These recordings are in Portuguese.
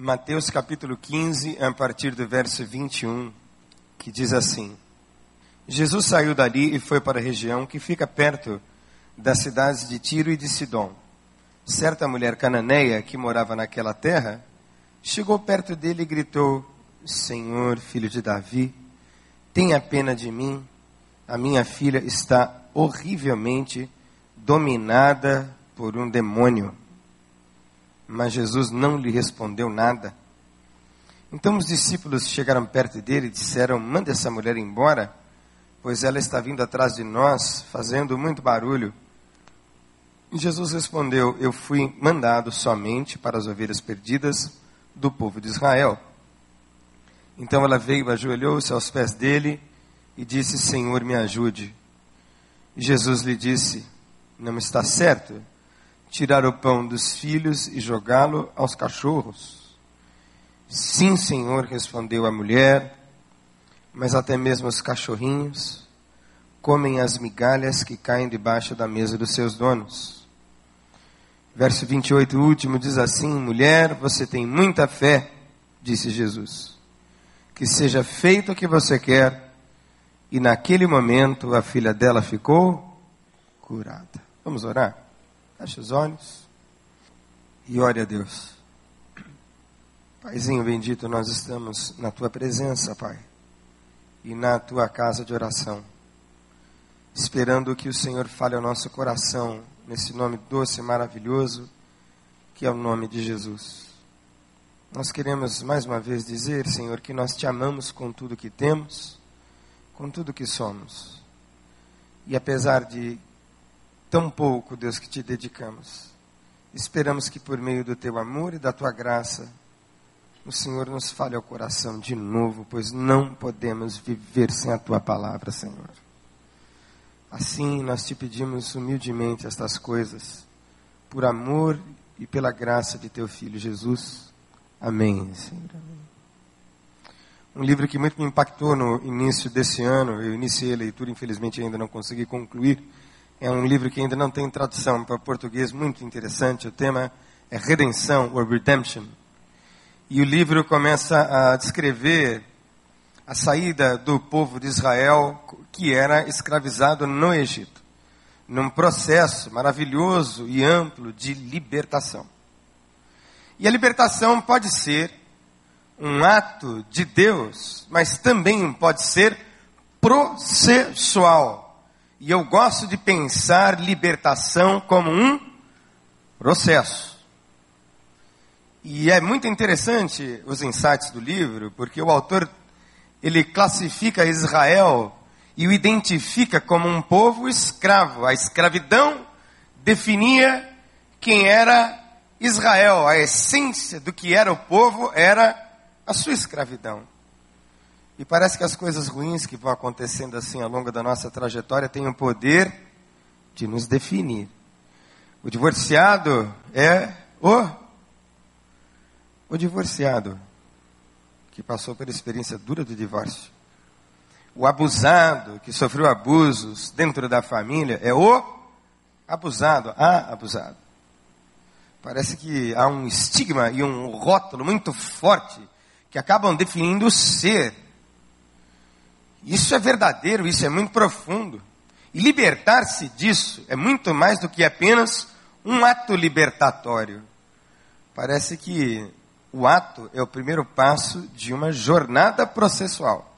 Mateus capítulo 15, a partir do verso 21, que diz assim: Jesus saiu dali e foi para a região que fica perto das cidades de Tiro e de Sidom. Certa mulher cananeia que morava naquela terra chegou perto dele e gritou: Senhor, filho de Davi, tenha pena de mim. A minha filha está horrivelmente dominada por um demônio. Mas Jesus não lhe respondeu nada. Então os discípulos chegaram perto dele e disseram: Mande essa mulher embora, pois ela está vindo atrás de nós, fazendo muito barulho. E Jesus respondeu: Eu fui mandado somente para as ovelhas perdidas do povo de Israel. Então ela veio, ajoelhou-se aos pés dele e disse: Senhor, me ajude. E Jesus lhe disse: Não está certo tirar o pão dos filhos e jogá-lo aos cachorros? Sim, Senhor, respondeu a mulher, mas até mesmo os cachorrinhos comem as migalhas que caem debaixo da mesa dos seus donos. Verso 28, último, diz assim: Mulher, você tem muita fé, disse Jesus. Que seja feito o que você quer. E naquele momento a filha dela ficou curada. Vamos orar? Feche os olhos e ore a Deus. Paizinho bendito, nós estamos na tua presença, Pai, e na tua casa de oração, esperando que o Senhor fale ao nosso coração, nesse nome doce e maravilhoso, que é o nome de Jesus. Nós queremos mais uma vez dizer, Senhor, que nós te amamos com tudo que temos, com tudo que somos. E apesar de tão pouco, Deus, que te dedicamos. Esperamos que por meio do teu amor e da tua graça, o Senhor nos fale ao coração de novo, pois não podemos viver sem a tua palavra, Senhor. Assim, nós te pedimos humildemente estas coisas, por amor e pela graça de teu Filho Jesus. Amém, Senhor. Um livro que muito me impactou no início desse ano, eu iniciei a leitura, infelizmente ainda não consegui concluir é um livro que ainda não tem tradução para português, muito interessante. O tema é Redenção, ou Redemption. E o livro começa a descrever a saída do povo de Israel que era escravizado no Egito, num processo maravilhoso e amplo de libertação. E a libertação pode ser um ato de Deus, mas também pode ser processual e eu gosto de pensar libertação como um processo. E é muito interessante os insights do livro, porque o autor ele classifica Israel e o identifica como um povo escravo. A escravidão definia quem era Israel. A essência do que era o povo era a sua escravidão. E parece que as coisas ruins que vão acontecendo assim ao longo da nossa trajetória têm o poder de nos definir. O divorciado é o o divorciado que passou pela experiência dura do divórcio. O abusado que sofreu abusos dentro da família é o abusado, a abusado. Parece que há um estigma e um rótulo muito forte que acabam definindo o ser isso é verdadeiro, isso é muito profundo. E libertar-se disso é muito mais do que apenas um ato libertatório. Parece que o ato é o primeiro passo de uma jornada processual.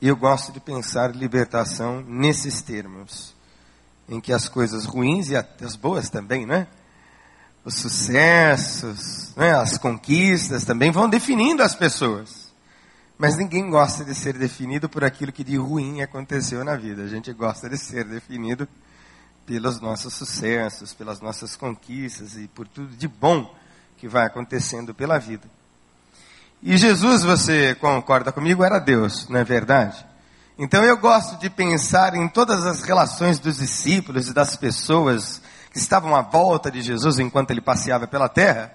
Eu gosto de pensar libertação nesses termos, em que as coisas ruins e as boas também, né? Os sucessos, né? as conquistas também vão definindo as pessoas. Mas ninguém gosta de ser definido por aquilo que de ruim aconteceu na vida. A gente gosta de ser definido pelos nossos sucessos, pelas nossas conquistas e por tudo de bom que vai acontecendo pela vida. E Jesus, você concorda comigo, era Deus, não é verdade? Então eu gosto de pensar em todas as relações dos discípulos e das pessoas que estavam à volta de Jesus enquanto ele passeava pela terra,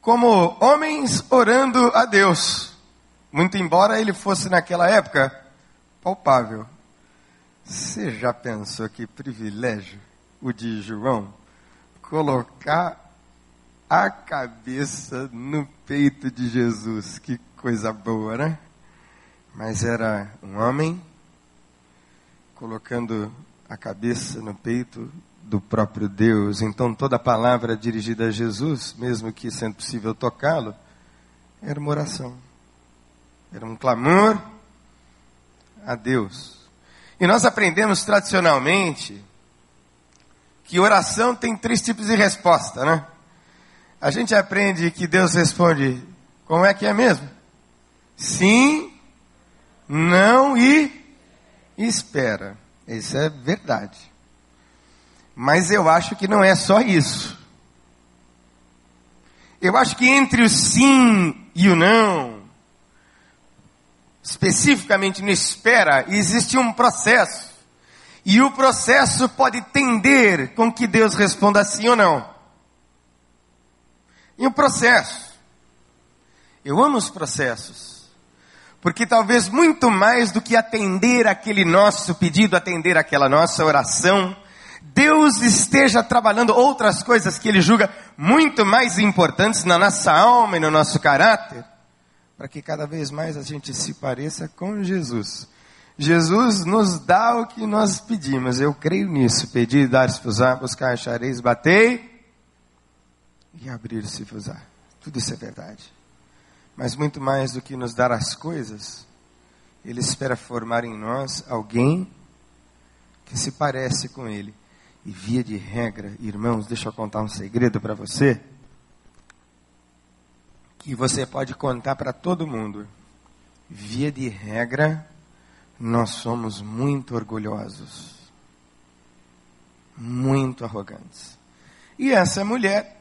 como homens orando a Deus muito embora ele fosse naquela época palpável. Você já pensou que privilégio o de João colocar a cabeça no peito de Jesus. Que coisa boa, né? Mas era um homem colocando a cabeça no peito do próprio Deus. Então toda palavra dirigida a Jesus, mesmo que sendo possível tocá-lo, era uma oração. Era um clamor a Deus. E nós aprendemos tradicionalmente que oração tem três tipos de resposta, né? A gente aprende que Deus responde, como é que é mesmo? Sim, não e espera. Isso é verdade. Mas eu acho que não é só isso. Eu acho que entre o sim e o não, especificamente no espera, existe um processo. E o processo pode tender com que Deus responda sim ou não. E o processo. Eu amo os processos. Porque talvez muito mais do que atender aquele nosso pedido, atender aquela nossa oração, Deus esteja trabalhando outras coisas que Ele julga muito mais importantes na nossa alma e no nosso caráter, para que cada vez mais a gente se pareça com Jesus. Jesus nos dá o que nós pedimos, eu creio nisso. Pedi, dar-se-vos buscar, achareis, batei e abrir-se-vos-á. Tudo isso é verdade. Mas muito mais do que nos dar as coisas, Ele espera formar em nós alguém que se parece com Ele. E via de regra, irmãos, deixa eu contar um segredo para você, que você pode contar para todo mundo. Via de regra, nós somos muito orgulhosos, muito arrogantes. E essa mulher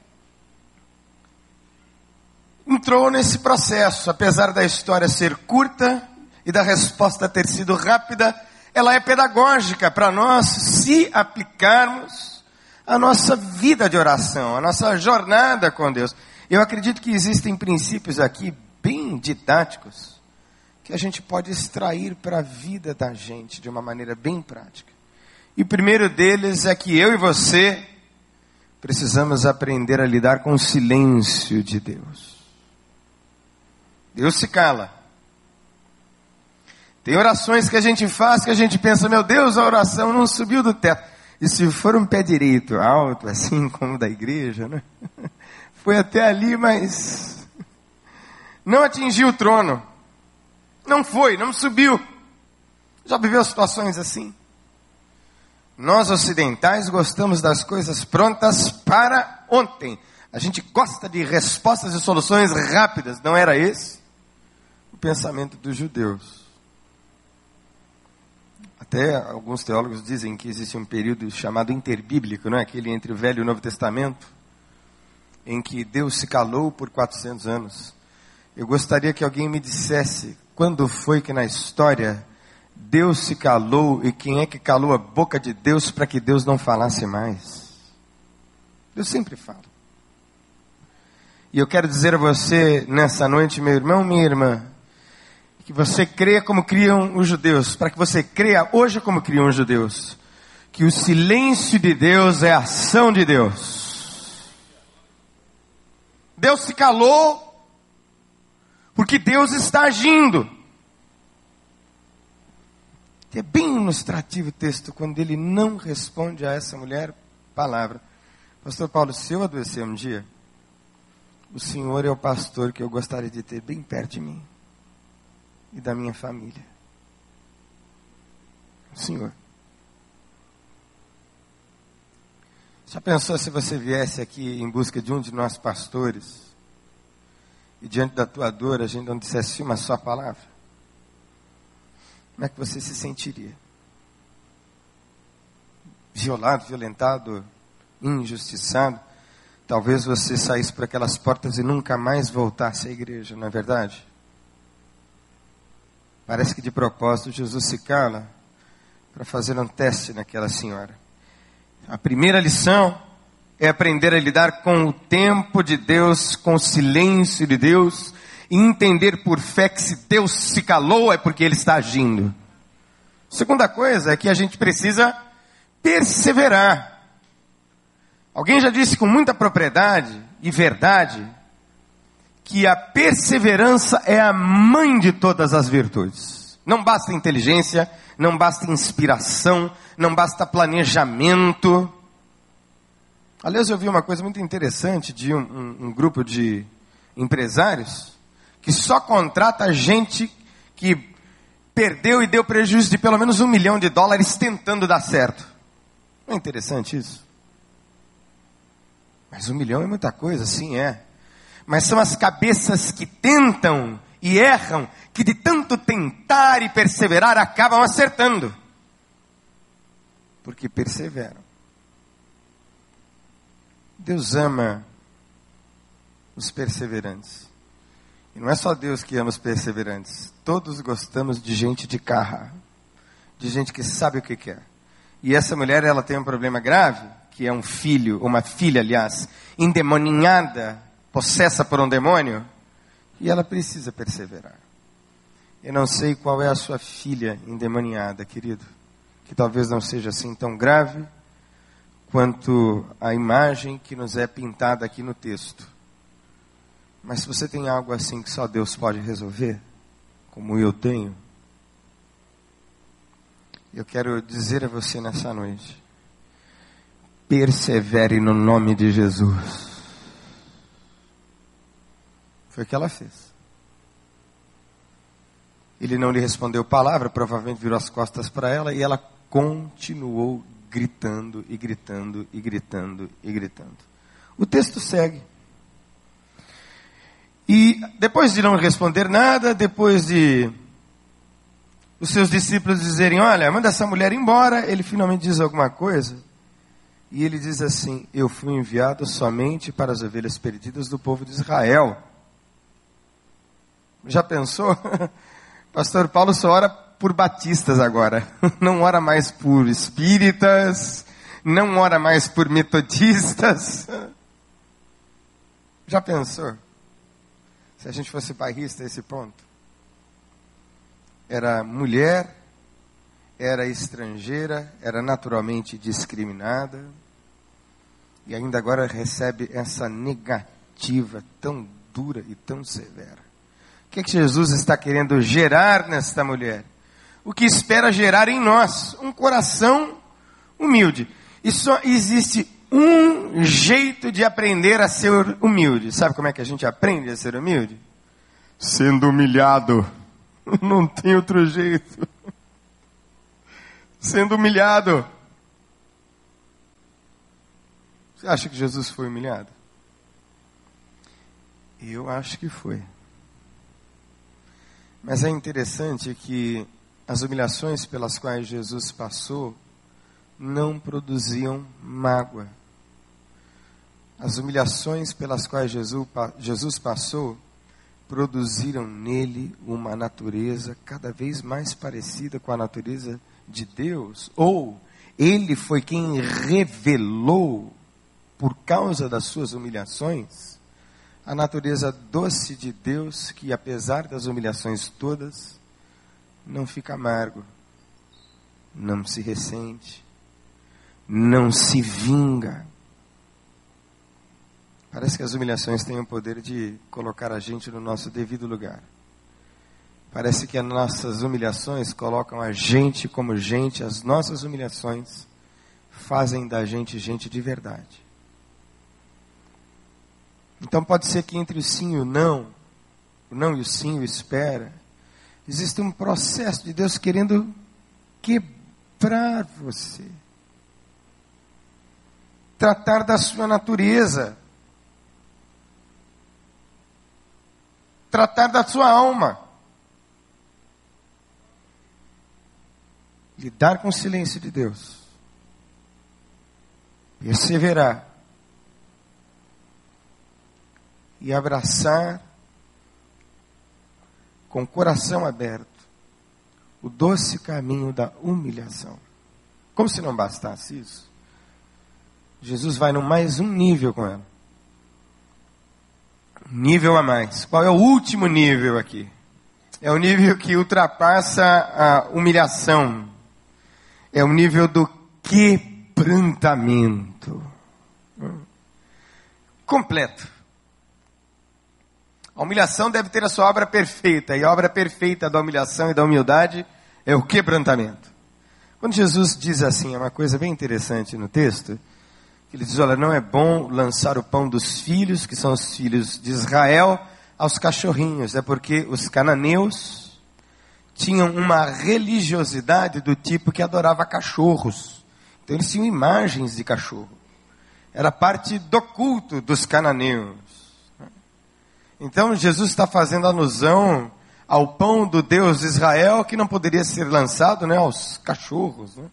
entrou nesse processo, apesar da história ser curta e da resposta ter sido rápida, ela é pedagógica para nós se aplicarmos a nossa vida de oração, a nossa jornada com Deus. Eu acredito que existem princípios aqui bem didáticos que a gente pode extrair para a vida da gente de uma maneira bem prática. E o primeiro deles é que eu e você precisamos aprender a lidar com o silêncio de Deus. Deus se cala. Tem orações que a gente faz que a gente pensa, meu Deus, a oração não subiu do teto. E se for um pé direito, alto, assim como da igreja, né? Foi até ali, mas não atingiu o trono. Não foi, não subiu. Já viveu situações assim? Nós ocidentais gostamos das coisas prontas para ontem. A gente gosta de respostas e soluções rápidas. Não era esse o pensamento dos judeus. Até alguns teólogos dizem que existe um período chamado interbíblico, não é? aquele entre o Velho e o Novo Testamento, em que Deus se calou por 400 anos. Eu gostaria que alguém me dissesse quando foi que na história Deus se calou e quem é que calou a boca de Deus para que Deus não falasse mais? Deus sempre fala. E eu quero dizer a você nessa noite, meu irmão, minha irmã, que você creia como criam os judeus, para que você creia hoje como criam os judeus, que o silêncio de Deus é a ação de Deus. Deus se calou porque Deus está agindo. É bem ilustrativo o texto quando ele não responde a essa mulher palavra. Pastor Paulo, se eu adoecer um dia, o Senhor é o pastor que eu gostaria de ter bem perto de mim e da minha família. Senhor. Já pensou se você viesse aqui em busca de um de nós pastores e diante da tua dor a gente não dissesse uma só palavra? Como é que você se sentiria? Violado, violentado, injustiçado? Talvez você saísse por aquelas portas e nunca mais voltasse à igreja, não é verdade? Parece que de propósito Jesus se cala para fazer um teste naquela senhora. A primeira lição é aprender a lidar com o tempo de Deus, com o silêncio de Deus, e entender por fé que se Deus se calou é porque Ele está agindo. Segunda coisa é que a gente precisa perseverar. Alguém já disse com muita propriedade e verdade que a perseverança é a mãe de todas as virtudes. Não basta inteligência, não basta inspiração, não basta planejamento. Aliás, eu vi uma coisa muito interessante de um, um, um grupo de empresários que só contrata gente que perdeu e deu prejuízo de pelo menos um milhão de dólares tentando dar certo. Não é interessante isso? Mas um milhão é muita coisa, sim é. Mas são as cabeças que tentam e erram, que de tanto tentar e perseverar acabam acertando. Porque perseveram. Deus ama os perseverantes. E não é só Deus que ama os perseverantes. Todos gostamos de gente de carra, de gente que sabe o que quer. E essa mulher, ela tem um problema grave, que é um filho, uma filha, aliás, endemoninhada, possessa por um demônio, e ela precisa perseverar. Eu não sei qual é a sua filha endemoniada, querido, que talvez não seja assim tão grave quanto a imagem que nos é pintada aqui no texto. Mas se você tem algo assim que só Deus pode resolver, como eu tenho, eu quero dizer a você nessa noite: persevere no nome de Jesus. Foi o que ela fez. Ele não lhe respondeu palavra, provavelmente virou as costas para ela e ela continuou gritando e gritando e gritando e gritando. O texto segue. E depois de não responder nada, depois de os seus discípulos dizerem: Olha, manda essa mulher embora, ele finalmente diz alguma coisa. E ele diz assim: Eu fui enviado somente para as ovelhas perdidas do povo de Israel. Já pensou? Pastor Paulo só ora por batistas agora. Não ora mais por espíritas, não ora mais por metodistas. Já pensou? Se a gente fosse bairrista a esse ponto. Era mulher, era estrangeira, era naturalmente discriminada, e ainda agora recebe essa negativa tão dura e tão severa. O que, é que Jesus está querendo gerar nesta mulher? O que espera gerar em nós? Um coração humilde. E só existe um jeito de aprender a ser humilde. Sabe como é que a gente aprende a ser humilde? Sendo humilhado. Não tem outro jeito. Sendo humilhado. Você acha que Jesus foi humilhado? Eu acho que foi. Mas é interessante que as humilhações pelas quais Jesus passou não produziam mágoa. As humilhações pelas quais Jesus, Jesus passou produziram nele uma natureza cada vez mais parecida com a natureza de Deus, ou ele foi quem revelou, por causa das suas humilhações, a natureza doce de Deus, que apesar das humilhações todas, não fica amargo, não se ressente, não se vinga, Parece que as humilhações têm o poder de colocar a gente no nosso devido lugar. Parece que as nossas humilhações colocam a gente como gente, as nossas humilhações fazem da gente gente de verdade. Então pode ser que entre o sim e o não, o não e o sim o espera, existe um processo de Deus querendo quebrar você. Tratar da sua natureza, tratar da sua alma. Lidar com o silêncio de Deus. Perseverar. E abraçar com o coração aberto o doce caminho da humilhação. Como se não bastasse isso, Jesus vai no mais um nível com ela nível a mais. Qual é o último nível aqui? É o nível que ultrapassa a humilhação. É o nível do quebrantamento. completo. A humilhação deve ter a sua obra perfeita, e a obra perfeita da humilhação e da humildade é o quebrantamento. Quando Jesus diz assim, é uma coisa bem interessante no texto, ele diz: Olha, não é bom lançar o pão dos filhos, que são os filhos de Israel, aos cachorrinhos, é porque os cananeus tinham uma religiosidade do tipo que adorava cachorros. Então eles tinham imagens de cachorro. Era parte do culto dos cananeus. Então Jesus está fazendo alusão ao pão do Deus de Israel que não poderia ser lançado né, aos cachorros, né,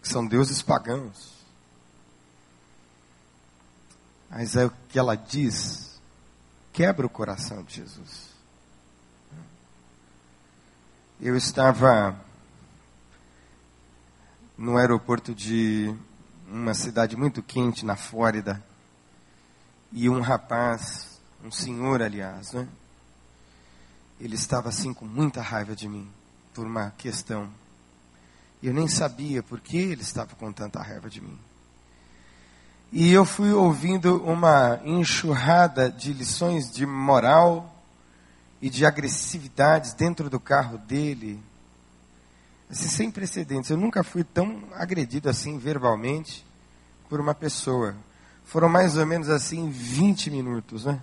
que são deuses pagãos. Mas é o que ela diz, quebra o coração de Jesus. Eu estava no aeroporto de uma cidade muito quente na Flórida e um rapaz um senhor, aliás, né? Ele estava assim com muita raiva de mim por uma questão. Eu nem sabia por que ele estava com tanta raiva de mim. E eu fui ouvindo uma enxurrada de lições de moral e de agressividades dentro do carro dele. Assim, sem precedentes. Eu nunca fui tão agredido assim verbalmente por uma pessoa. Foram mais ou menos assim 20 minutos, né?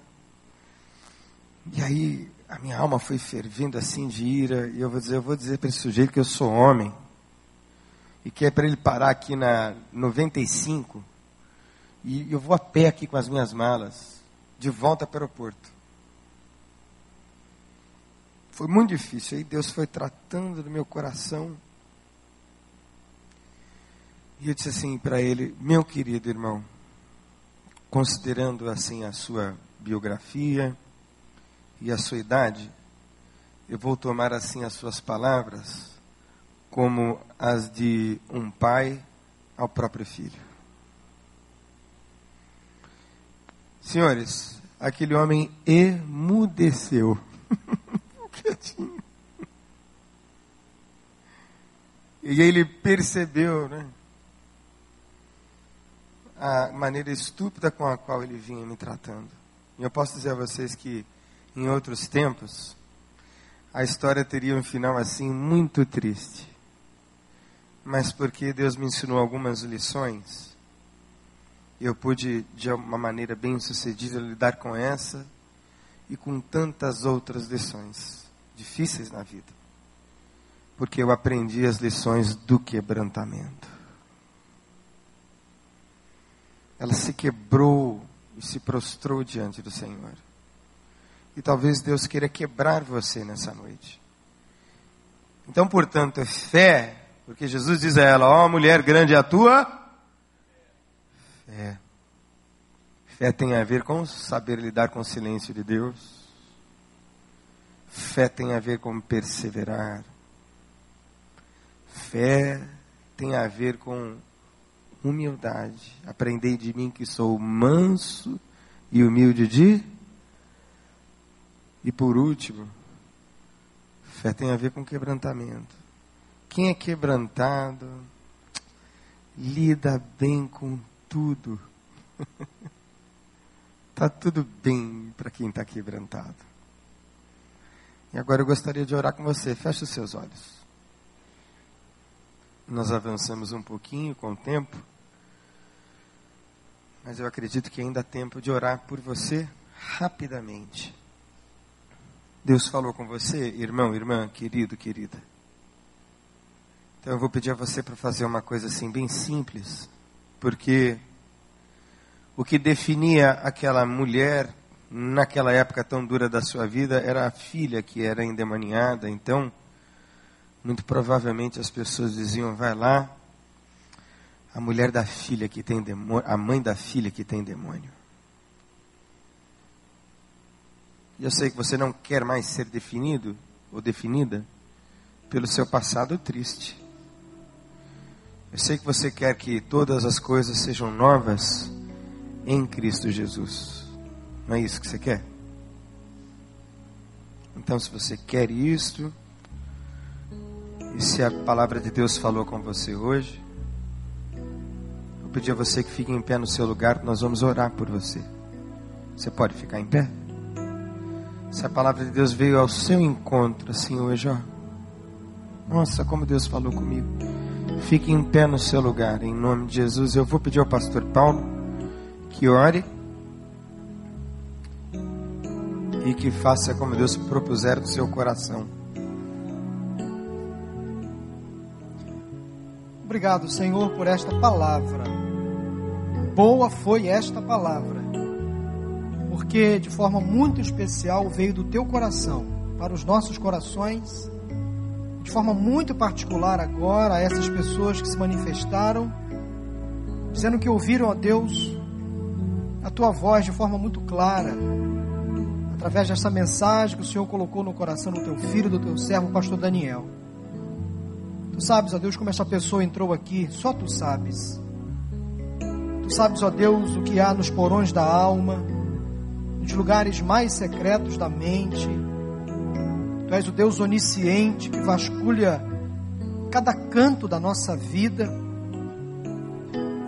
E aí a minha alma foi fervendo assim de ira, e eu vou dizer, eu vou dizer para esse sujeito que eu sou homem, e que é para ele parar aqui na 95, e eu vou a pé aqui com as minhas malas, de volta para o aeroporto. Foi muito difícil, aí Deus foi tratando do meu coração. E eu disse assim para ele, meu querido irmão, considerando assim a sua biografia, e a sua idade, eu vou tomar assim as suas palavras como as de um pai ao próprio filho. Senhores, aquele homem emudeceu. e ele percebeu, né? A maneira estúpida com a qual ele vinha me tratando. E eu posso dizer a vocês que em outros tempos, a história teria um final assim muito triste. Mas porque Deus me ensinou algumas lições, eu pude, de uma maneira bem sucedida, lidar com essa e com tantas outras lições difíceis na vida. Porque eu aprendi as lições do quebrantamento. Ela se quebrou e se prostrou diante do Senhor. E talvez Deus queira quebrar você nessa noite. Então, portanto, é fé, porque Jesus diz a ela: Ó oh, mulher, grande é a tua fé. Fé tem a ver com saber lidar com o silêncio de Deus. Fé tem a ver com perseverar. Fé tem a ver com humildade. Aprendei de mim que sou manso e humilde de e por último, fé tem a ver com quebrantamento. Quem é quebrantado lida bem com tudo. Está tudo bem para quem está quebrantado. E agora eu gostaria de orar com você. Feche os seus olhos. Nós avançamos um pouquinho com o tempo, mas eu acredito que ainda há tempo de orar por você rapidamente. Deus falou com você, irmão, irmã, querido, querida. Então eu vou pedir a você para fazer uma coisa assim bem simples, porque o que definia aquela mulher naquela época tão dura da sua vida era a filha que era endemoniada. Então, muito provavelmente as pessoas diziam: vai lá, a mulher da filha que tem demônio, a mãe da filha que tem demônio. Eu sei que você não quer mais ser definido ou definida pelo seu passado triste. Eu sei que você quer que todas as coisas sejam novas em Cristo Jesus. Não é isso que você quer? Então, se você quer isto, e se a palavra de Deus falou com você hoje, eu pedi a você que fique em pé no seu lugar, nós vamos orar por você. Você pode ficar em pé? Se a palavra de Deus veio ao seu encontro assim hoje, ó. Nossa, como Deus falou comigo. Fique em pé no seu lugar, em nome de Jesus. Eu vou pedir ao pastor Paulo que ore e que faça como Deus propuser no seu coração. Obrigado, Senhor, por esta palavra. Boa foi esta palavra, porque de forma muito especial veio do teu coração para os nossos corações, de forma muito particular agora a essas pessoas que se manifestaram, dizendo que ouviram a Deus a tua voz de forma muito clara, através dessa mensagem que o Senhor colocou no coração do teu filho, do teu servo, pastor Daniel. Tu sabes, ó Deus, como essa pessoa entrou aqui, só tu sabes. Tu sabes, ó Deus, o que há nos porões da alma, nos lugares mais secretos da mente. Tu és o Deus onisciente que vasculha cada canto da nossa vida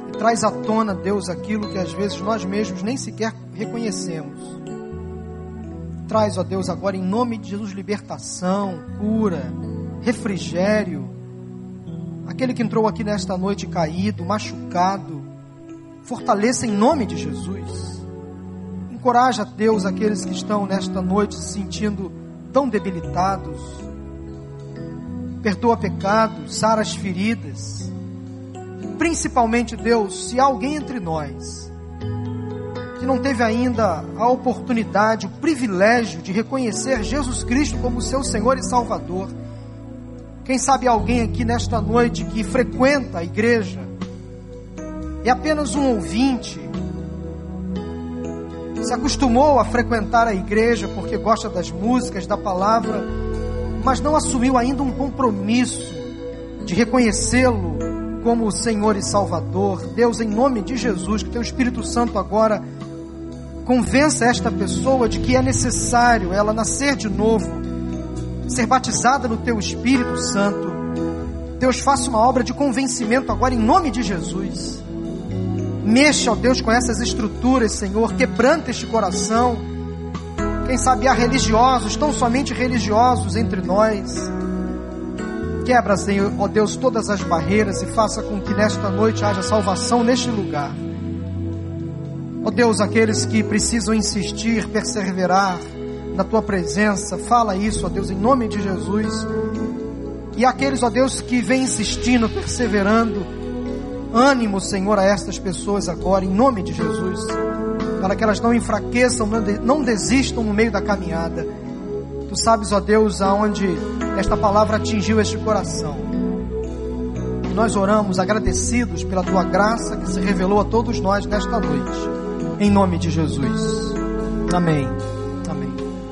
e traz à tona, Deus, aquilo que às vezes nós mesmos nem sequer reconhecemos. Traz, ó Deus, agora em nome de Jesus libertação, cura, refrigério aquele que entrou aqui nesta noite caído, machucado, fortaleça em nome de Jesus. Encoraja, Deus, aqueles que estão nesta noite se sentindo tão debilitados. Perdoa pecados, sara as feridas. Principalmente, Deus, se alguém entre nós que não teve ainda a oportunidade, o privilégio de reconhecer Jesus Cristo como seu Senhor e Salvador, quem sabe alguém aqui nesta noite que frequenta a igreja, é apenas um ouvinte, se acostumou a frequentar a igreja porque gosta das músicas, da palavra, mas não assumiu ainda um compromisso de reconhecê-lo como o Senhor e Salvador. Deus, em nome de Jesus, que teu Espírito Santo agora convença esta pessoa de que é necessário ela nascer de novo ser batizada no teu Espírito Santo. Deus, faça uma obra de convencimento agora em nome de Jesus. Mexa, ó Deus, com essas estruturas, Senhor, quebranta este coração. Quem sabe há religiosos, tão somente religiosos entre nós. Quebra, Senhor, ó Deus, todas as barreiras e faça com que nesta noite haja salvação neste lugar. Ó Deus, aqueles que precisam insistir, perseverar, na tua presença. Fala isso, ó Deus, em nome de Jesus. E aqueles, ó Deus, que vêm insistindo, perseverando, ânimo, Senhor, a estas pessoas agora, em nome de Jesus, para que elas não enfraqueçam, não desistam no meio da caminhada. Tu sabes, ó Deus, aonde esta palavra atingiu este coração. E nós oramos agradecidos pela tua graça que se revelou a todos nós nesta noite. Em nome de Jesus. Amém.